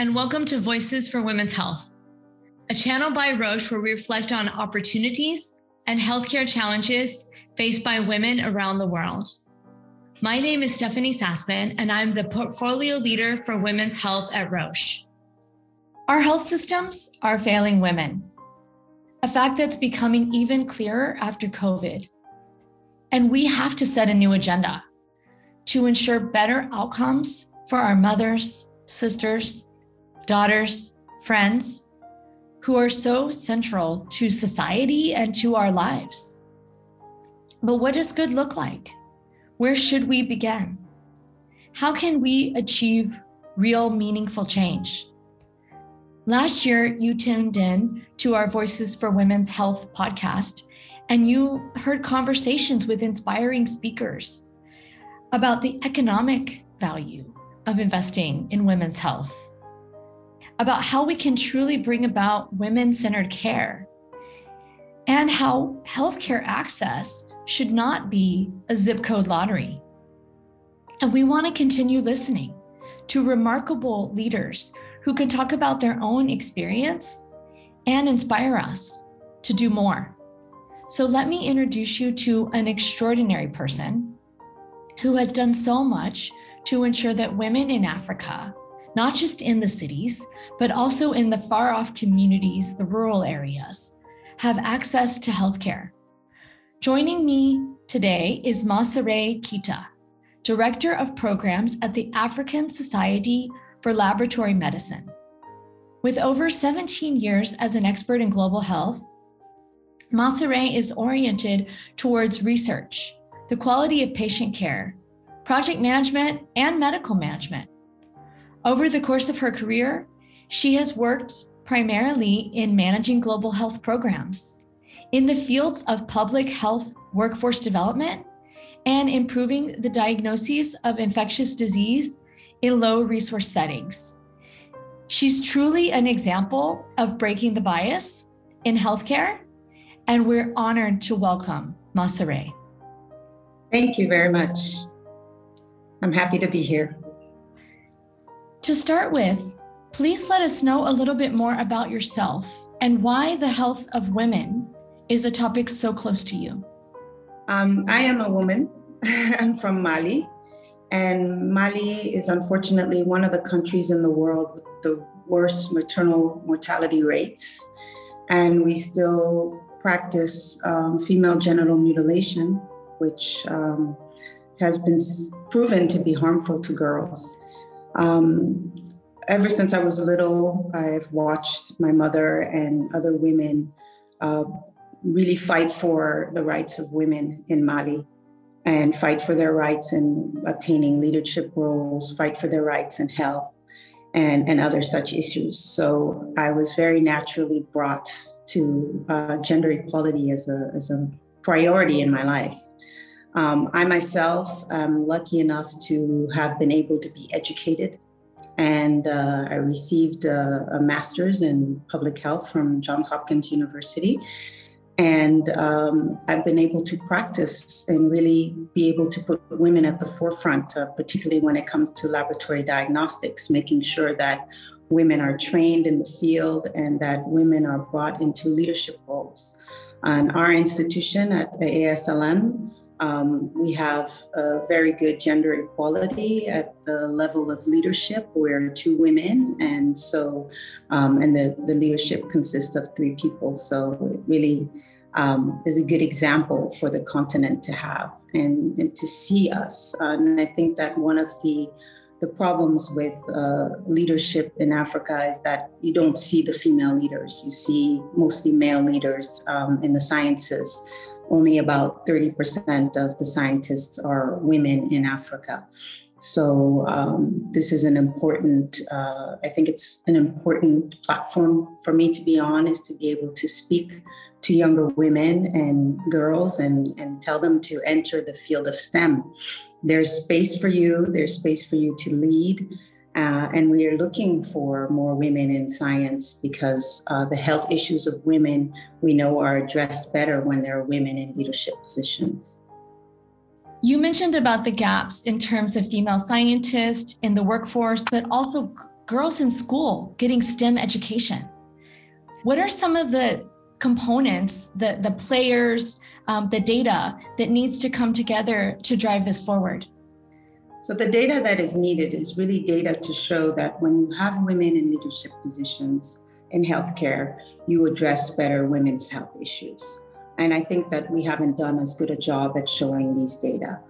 and welcome to Voices for Women's Health, a channel by Roche where we reflect on opportunities and healthcare challenges faced by women around the world. My name is Stephanie Saspin, and I'm the portfolio leader for women's health at Roche. Our health systems are failing women, a fact that's becoming even clearer after COVID. And we have to set a new agenda to ensure better outcomes for our mothers, sisters, daughters, friends who are so central to society and to our lives. But what does good look like? Where should we begin? How can we achieve real, meaningful change? Last year, you tuned in to our Voices for Women's Health podcast, and you heard conversations with inspiring speakers about the economic value of investing in women's health about how we can truly bring about women centered care and how healthcare access should not be a zip code lottery. And we want to continue listening to remarkable leaders who can talk about their own experience and inspire us to do more. So, let me introduce you to an extraordinary person who has done so much to ensure that women in Africa not just in the cities, but also in the far off communities, the rural areas, have access to healthcare. Joining me today is Mah-Sere Keita, Director of Programs at the African Society for Laboratory Medicine. With over 17 years as an expert in global health, Mah-Sere is oriented towards research, the quality of patient care, project management, and medical management over the course of her career, she has worked primarily in managing global health programs in the fields of public health workforce development and improving the diagnoses of infectious disease in low resource settings. She's truly an example of breaking the bias in healthcare, and we're honored to welcome Mah-Sere. Thank you very much. I'm happy to be here. To start with, please let us know a little bit more about yourself and why the health of women is a topic so close to you. Um, I am a woman. I'm from Mali. And Mali is unfortunately one of the countries in the world with the worst maternal mortality rates. And we still practice um, female genital mutilation, which um, has been proven to be harmful to girls. Um, ever since I was little, I've watched my mother and other women uh, really fight for the rights of women in Mali and fight for their rights in obtaining leadership roles, fight for their rights in health, and, and other such issues. So I was very naturally brought to uh, gender equality as a, as a priority in my life. Um, I myself am lucky enough to have been able to be educated, and uh, I received a, a, master's in public health from Johns Hopkins University. And um, I've been able to practice and really be able to put women at the forefront, uh, particularly when it comes to laboratory diagnostics, making sure that women are trained in the field and that women are brought into leadership roles. And our institution at ASLM um, we have a very good gender equality at the level of leadership. We're two women, and so, um, and the, the leadership consists of three people. So it really um, is a good example for the continent to have and, and to see us. Uh, and I think that one of the the problems with uh, leadership in Africa is that you don't see the female leaders. You see mostly male leaders um, in the sciences only about 30% of the scientists are women in Africa. So um, this is an important, uh, I think it's an important platform for me to be on is to be able to speak to younger women and girls and, and tell them to enter the field of STEM. There's space for you, there's space for you to lead. Uh, and we are looking for more women in science because uh, the health issues of women we know are addressed better when there are women in leadership positions. You mentioned about the gaps in terms of female scientists in the workforce, but also girls in school getting STEM education. What are some of the components, the, the players, um, the data that needs to come together to drive this forward? So, the data that is needed is really data to show that when you have women in leadership positions in healthcare, you address better women's health issues. And I think that we haven't done as good a job at showing these data.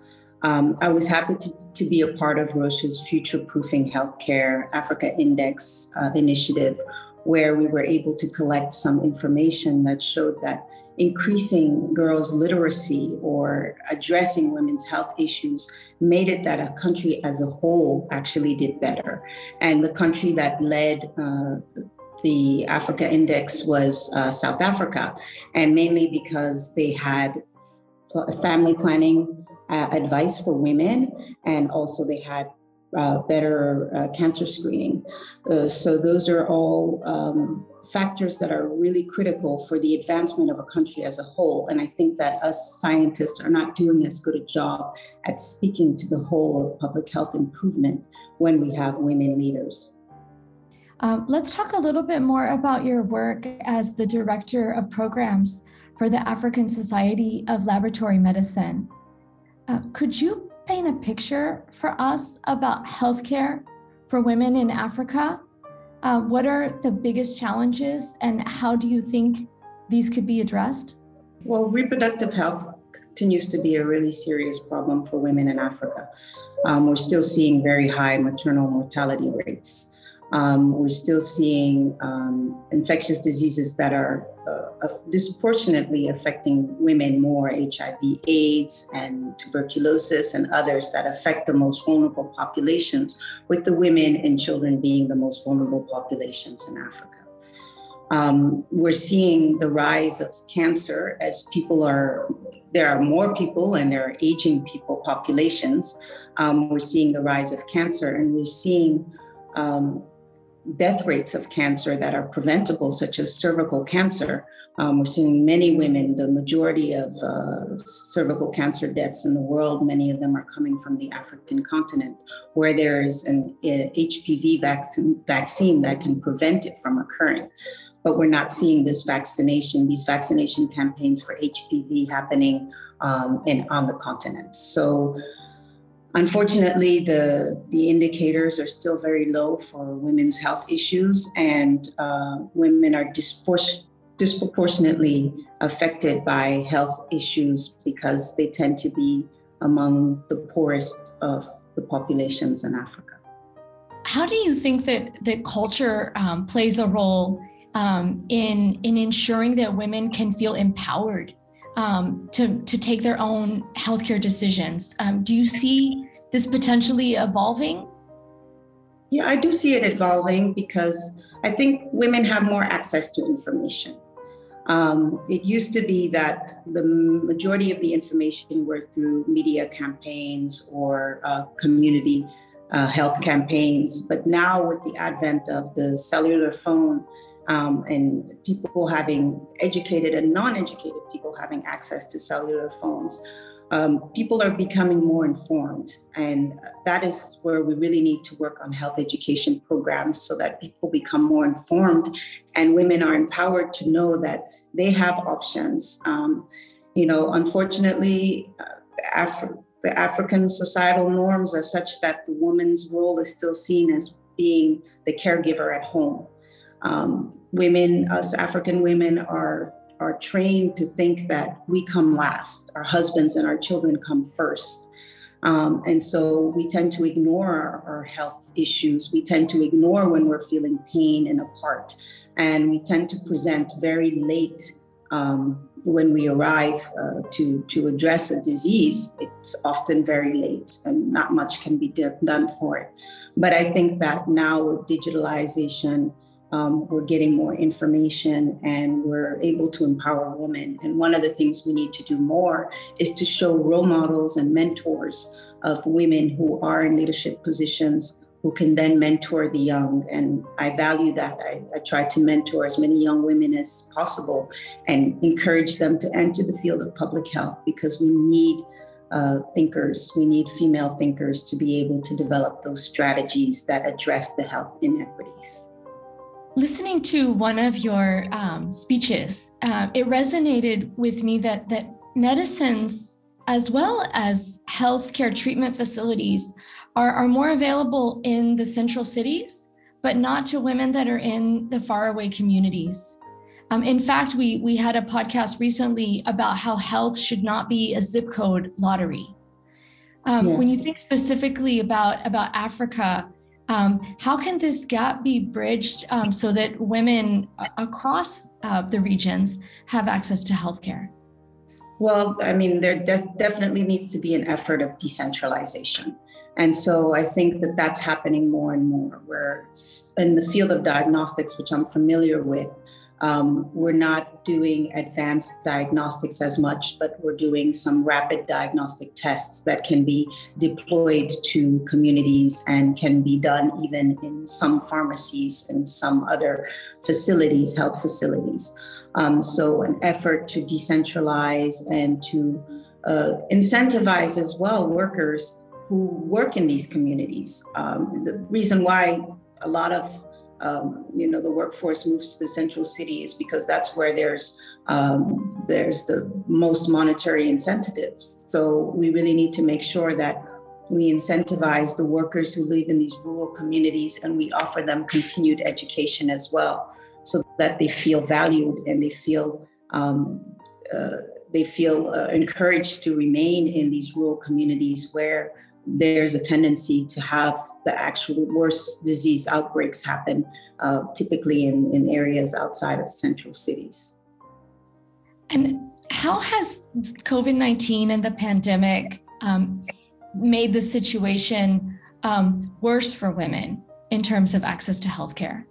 Um, I was happy to, to be a part of Roche's Future Proofing Healthcare Africa Index uh, initiative, where we were able to collect some information that showed that increasing girls' literacy or addressing women's health issues made it that a country as a whole actually did better. And the country that led uh, the Africa Index was uh, South Africa, and mainly because they had family planning uh, advice for women, and also they had uh, better uh, cancer screening. Uh, so those are all um, factors that are really critical for the advancement of a country as a whole. And I think that us scientists are not doing as good a job at speaking to the whole of public health improvement when we have women leaders. Um, let's talk a little bit more about your work as the director of programs for the African Society of Laboratory Medicine. Uh, could you paint a picture for us about healthcare for women in Africa? Uh, what are the biggest challenges and how do you think these could be addressed? Well, reproductive health continues to be a really serious problem for women in Africa. Um, we're still seeing very high maternal mortality rates. Um, we're still seeing um, infectious diseases that are uh, disproportionately affecting women more HIV, AIDS, and tuberculosis, and others that affect the most vulnerable populations, with the women and children being the most vulnerable populations in Africa. Um, we're seeing the rise of cancer as people are, there are more people and there are aging people populations. Um, we're seeing the rise of cancer and we're seeing um, death rates of cancer that are preventable, such as cervical cancer. Um, we're seeing many women, the majority of uh, cervical cancer deaths in the world, many of them are coming from the African continent, where there's an HPV vaccine, vaccine that can prevent it from occurring. But we're not seeing this vaccination, these vaccination campaigns for HPV happening um, in, on the continent. So Unfortunately, the, the indicators are still very low for women's health issues, and uh, women are dispor- disproportionately affected by health issues because they tend to be among the poorest of the populations in Africa. How do you think that, that culture um, plays a role um, in, in ensuring that women can feel empowered um, to, to take their own healthcare decisions. Um, do you see this potentially evolving? Yeah, I do see it evolving because I think women have more access to information. Um, it used to be that the majority of the information were through media campaigns or uh, community uh, health campaigns. But now, with the advent of the cellular phone, um, and people having educated and non-educated people having access to cellular phones um, people are becoming more informed. And that is where we really need to work on health education programs so that people become more informed and women are empowered to know that they have options. Um, you know unfortunately uh, Af- the african societal norms are such that the woman's role is still seen as being the caregiver at home um, women, us African women, are are trained to think that we come last. Our husbands and our children come first. Um, and so we tend to ignore our, our, health issues. We tend to ignore when we're feeling pain in a part. And we tend to present very late um, when we arrive uh, to, to address a disease. It's often very late and not much can be done for it. But I think that now with digitalization, um, we're getting more information and we're able to empower women. And one of the things we need to do more is to show role models and mentors of women who are in leadership positions who can then mentor the young. And I value that. I, I try to mentor as many young women as possible and encourage them to enter the field of public health because we need uh, thinkers. We need female thinkers to be able to develop those strategies that address the health inequities. Listening to one of your um, speeches, uh, it resonated with me that that medicines, as well as healthcare treatment facilities, are, are more available in the central cities, but not to women that are in the faraway communities. Um, in fact, we we had a podcast recently about how health should not be a zip code lottery. Um, yeah. When you think specifically about about Africa, um, how can this gap be bridged um, so that women across uh, the regions have access to healthcare? Well, I mean, there de- definitely needs to be an effort of decentralization. And so I think that that's happening more and more, where in the field of diagnostics, which I'm familiar with, um, we're not doing advanced diagnostics as much, but we're doing some rapid diagnostic tests that can be deployed to communities and can be done even in some pharmacies and some other facilities, health facilities. Um, so, an effort to decentralize and to uh, incentivize as well workers who work in these communities. Um, the reason why a lot of um, you know the workforce moves to the central city is because that's where there's um, there's the most monetary incentives. So we really need to make sure that we incentivize the workers who live in these rural communities and we offer them continued education as well, so that they feel valued and they feel um, uh, they feel uh, encouraged to remain in these rural communities where there's a tendency to have the actual worst disease outbreaks happen, uh, typically in, in areas outside of central cities. And how has COVID 19 and the pandemic um, made the situation um, worse for women in terms of access to healthcare?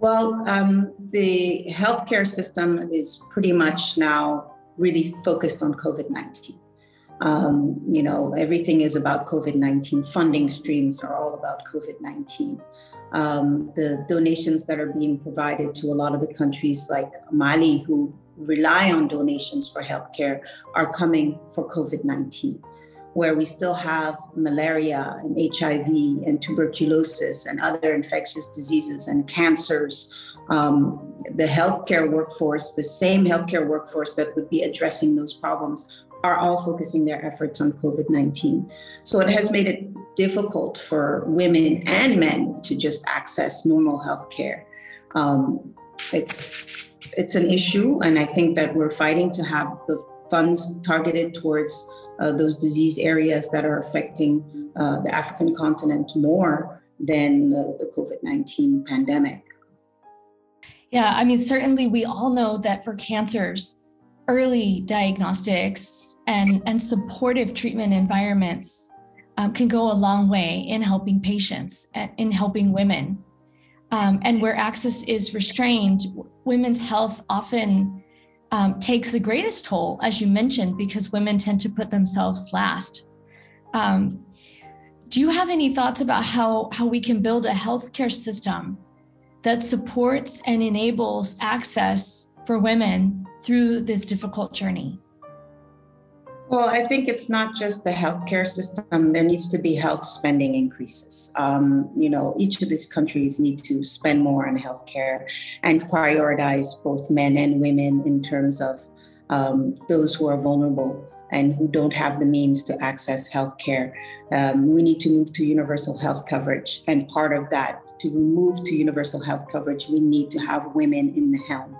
Well, um, the healthcare system is pretty much now really focused on COVID 19. Um, you know, everything is about COVID 19. Funding streams are all about COVID 19. Um, the donations that are being provided to a lot of the countries like Mali, who rely on donations for healthcare, are coming for COVID 19, where we still have malaria and HIV and tuberculosis and other infectious diseases and cancers. Um, the healthcare workforce, the same healthcare workforce that would be addressing those problems, are all focusing their efforts on COVID 19. So it has made it difficult for women and men to just access normal health care. Um, it's, it's an issue, and I think that we're fighting to have the funds targeted towards uh, those disease areas that are affecting uh, the African continent more than uh, the COVID 19 pandemic. Yeah, I mean, certainly we all know that for cancers, early diagnostics and, and supportive treatment environments um, can go a long way in helping patients, in helping women. Um, and where access is restrained, women's health often um, takes the greatest toll, as you mentioned, because women tend to put themselves last. Um, do you have any thoughts about how, how we can build a healthcare system that supports and enables access for women through this difficult journey? Well, I think it's not just the healthcare system. There needs to be health spending increases. Um, you know, each of these countries need to spend more on healthcare and prioritize both men and women in terms of um, those who are vulnerable and who don't have the means to access healthcare. Um, we need to move to universal health coverage, and part of that, to move to universal health coverage, we need to have women in the helm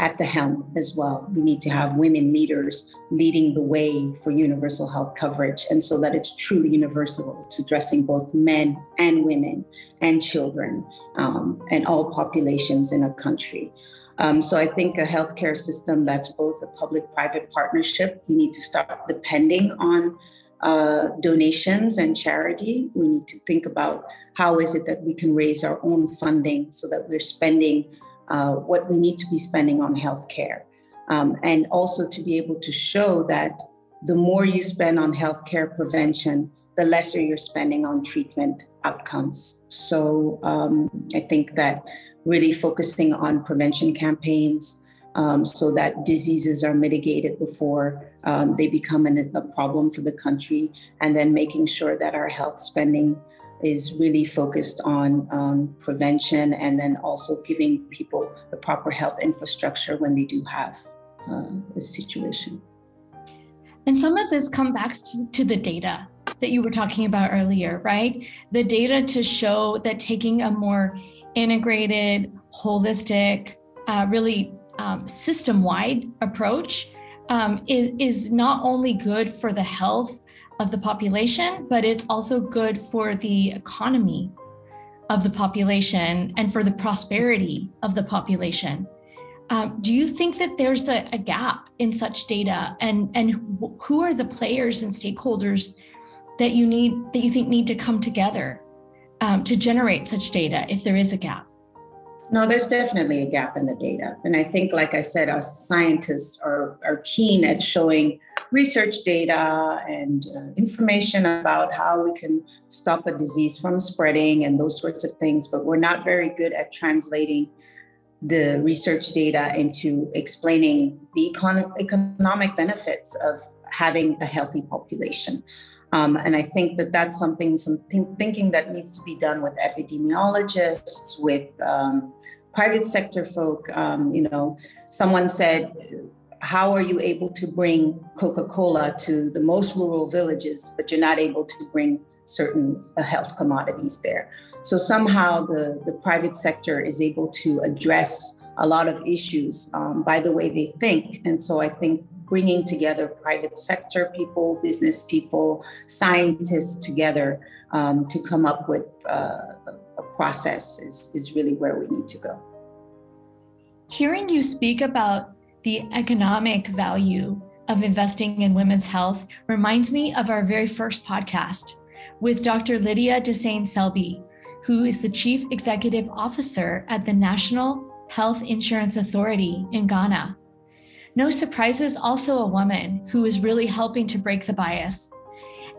at the helm as well. We need to have women leaders leading the way for universal health coverage, and so that it's truly universal. It's addressing both men and women and children um, and all populations in a country. Um, so I think a healthcare system that's both a public-private partnership. We need to stop depending on uh, donations and charity. We need to think about how is it that we can raise our own funding so that we're spending uh, what we need to be spending on healthcare. Um, and also to be able to show that the more you spend on healthcare prevention, the lesser you're spending on treatment outcomes. So um, I think that really focusing on prevention campaigns, um, so that diseases are mitigated before um, they become an, a problem for the country, and then making sure that our health spending is really focused on um, prevention and then also giving people the proper health infrastructure when they do have uh, a situation. And some of this comes back to, to the data that you were talking about earlier, right? The data to show that taking a more integrated, holistic, uh, really um, system wide approach um, is, is not only good for the health of the population, but it's also good for the economy of the population and for the prosperity of the population. Um, do you think that there's a, a, gap in such data, and and who are the players and stakeholders that you need that you think need to come together um, to generate such data if there is a gap? No, there's definitely a gap in the data. And I think, like I said, our scientists are, are keen at showing research data and uh, information about how we can stop a disease from spreading and those sorts of things. But we're not very good at translating the research data into explaining the econ- economic benefits of having a healthy population. Um, and I think that that's something, some thinking that needs to be done with epidemiologists, with um, private sector folk. Um, you know, someone said, "How are you able to bring Coca-Cola to the most rural villages, but you're not able to bring certain uh, health commodities there?" So somehow the the private sector is able to address a lot of issues um, by the way they think, and so I think bringing together private sector people, business people, scientists together um, to come up with uh, a process is, is really where we need to go. Hearing you speak about the economic value of investing in women's health reminds me of our very first podcast with Dr. Lydia Dsane-Selby, who is the Chief Executive Officer at the National Health Insurance Authority in Ghana. No surprises, also a woman who is really helping to break the bias.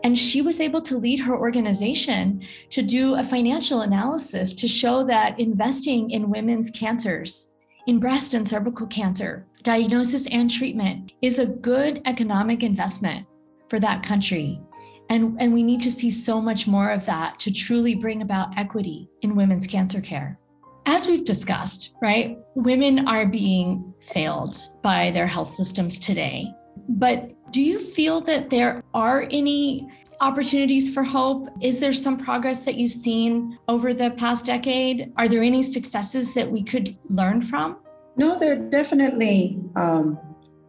And she was able to lead her organization to do a financial analysis to show that investing in women's cancers, in breast and cervical cancer, diagnosis and treatment, is a good economic investment for that country. And, and we need to see so much more of that to truly bring about equity in women's cancer care as we've discussed, right, women are being failed by their health systems today. But do you feel that there are any opportunities for hope? Is there some progress that you've seen over the past decade? Are there any successes that we could learn from? No, there are definitely um,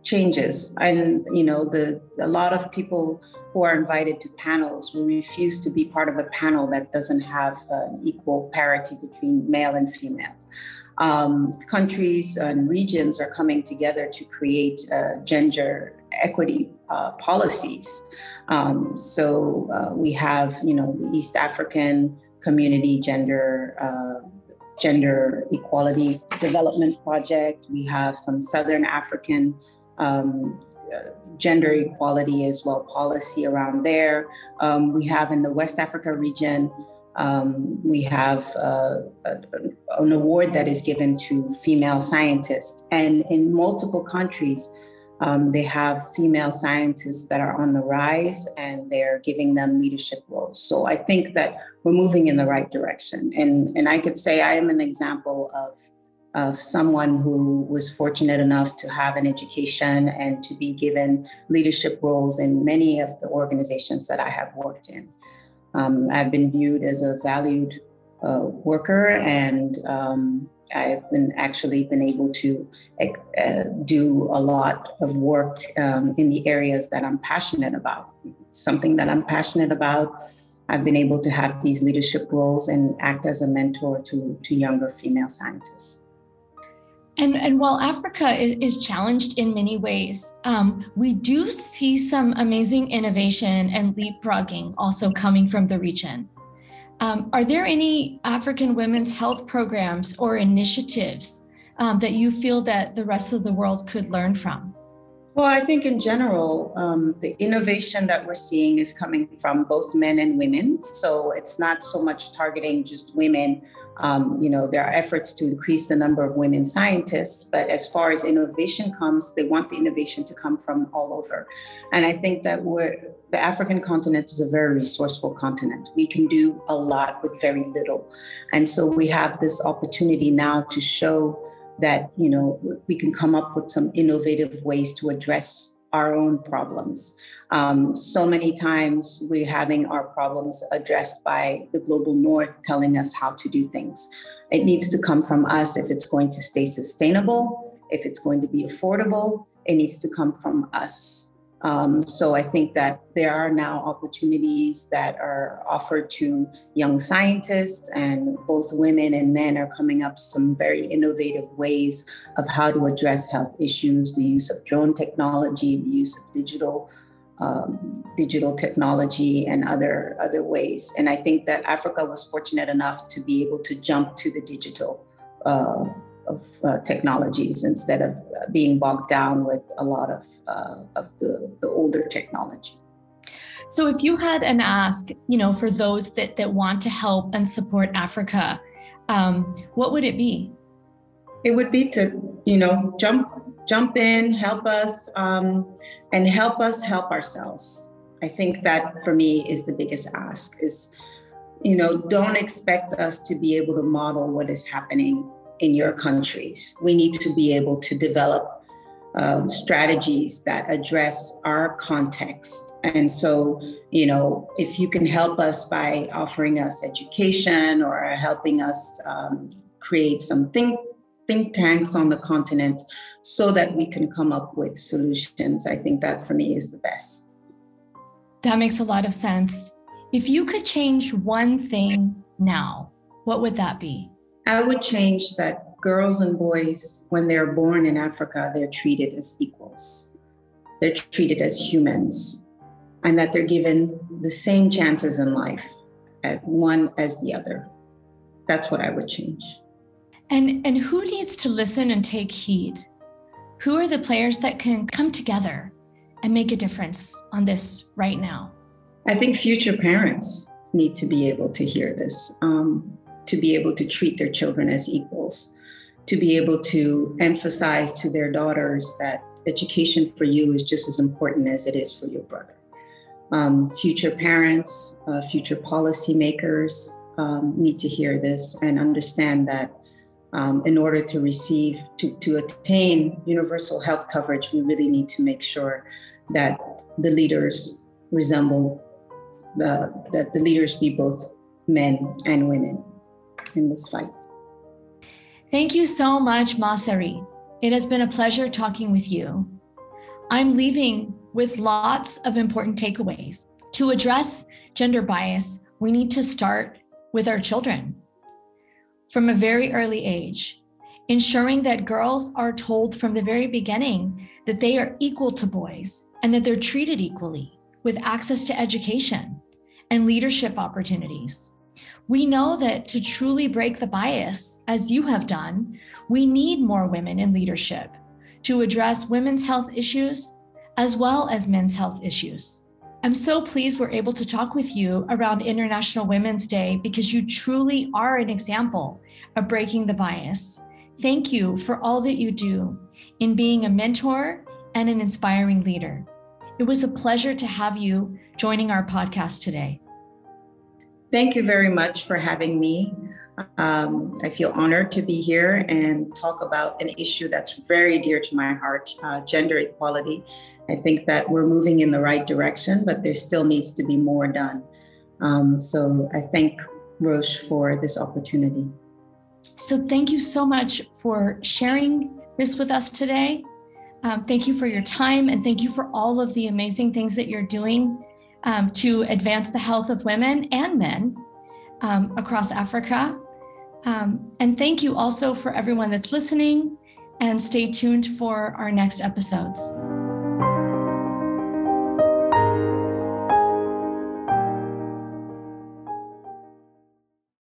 changes, and you know, the a lot of people who are invited to panels will refuse to be part of a panel that doesn't have uh, equal parity between male and females. Um, countries and regions are coming together to create uh, gender equity uh, policies. Um, so uh, we have, you know, the East African community gender uh, gender equality development project. We have some Southern African um, gender equality as well policy around there. Um, we have in the West Africa region, um, we have uh, a, an award that is given to female scientists. And in multiple countries, um, they have female scientists that are on the rise and they're giving them leadership roles. So I think that we're moving in the right direction. And, and I could say I am an example of of someone who was fortunate enough to have an education and to be given leadership roles in many of the organizations that I have worked in. Um, I've been viewed as a valued uh, worker, and um, I've been actually been able to uh, do a lot of work um, in the areas that I'm passionate about. Something that I'm passionate about. I've been able to have these leadership roles and act as a mentor to, to younger female scientists. And, and while Africa is, is challenged in many ways, um, we do see some amazing innovation and leapfrogging also coming from the region. Um, are there any African women's health programs or initiatives um, that you feel that the rest of the world could learn from? Well, I think in general, um, the innovation that we're seeing is coming from both men and women. So it's not so much targeting just women Um, you know, there are efforts to increase the number of women scientists, but as far as innovation comes, they want the innovation to come from all over. And I think that we're the African continent is a very resourceful continent. We can do a lot with very little. And so we have this opportunity now to show that, you know, we can come up with some innovative ways to address our own problems. Um, so many times we're having our problems addressed by the global north telling us how to do things. It needs to come from us if it's going to stay sustainable, if it's going to be affordable, it needs to come from us. Um, so I think that there are now opportunities that are offered to young scientists, and both women and men are coming up some very innovative ways of how to address health issues, the use of drone technology, the use of digital um, digital technology and other other ways. And I think that Africa was fortunate enough to be able to jump to the digital uh, of uh, technologies instead of being bogged down with a lot of uh, of the, the older technology. So, if you had an ask, you know, for those that that want to help and support Africa, um, what would it be? It would be to, you know, jump jump in, help us. Um, and help us help ourselves. I think that for me is the biggest ask is, you know, don't expect us to be able to model what is happening in your countries. We need to be able to develop um, strategies that address our context. And so, you know, if you can help us by offering us education or helping us um, create some think think tanks on the continent so that we can come up with solutions. I think that for me is the best. That makes a lot of sense. If you could change one thing now, what would that be? I would change that girls and boys, when they're born in Africa, they're treated as equals. They're treated as humans, and that they're given the same chances in life, at one as the other. That's what I would change. And and who needs to listen and take heed? Who are the players that can come together and make a difference on this right now? I think future parents need to be able to hear this, um, to be able to treat their children as equals, to be able to emphasize to their daughters that education for you is just as important as it is for your brother. Um, future parents, uh, future policymakers um, need to hear this and understand that um, in order to receive, to, to attain universal health coverage, we really need to make sure that the leaders resemble the, that the leaders be both men and women in this fight. Thank you so much, Mah-Sere. It has been a pleasure talking with you. I'm leaving with lots of important takeaways. To address gender bias, we need to start with our children from a very early age, ensuring that girls are told from the very beginning that they are equal to boys and that they're treated equally with access to education and leadership opportunities. We know that to truly break the bias, as you have done, we need more women in leadership to address women's health issues as well as men's health issues. I'm so pleased we're able to talk with you around International Women's Day because you truly are an example of breaking the bias. Thank you for all that you do in being a mentor and an inspiring leader. It was a pleasure to have you joining our podcast today. Thank you very much for having me. Um, I feel honored to be here and talk about an issue that's very dear to my heart uh, gender equality I think that we're moving in the right direction, but there still needs to be more done. Um, so I thank Roche for this opportunity. So thank you so much for sharing this with us today. Um, thank you for your time and thank you for all of the amazing things that you're doing um, to advance the health of women and men um, across Africa. Um, and thank you also for everyone that's listening and stay tuned for our next episodes.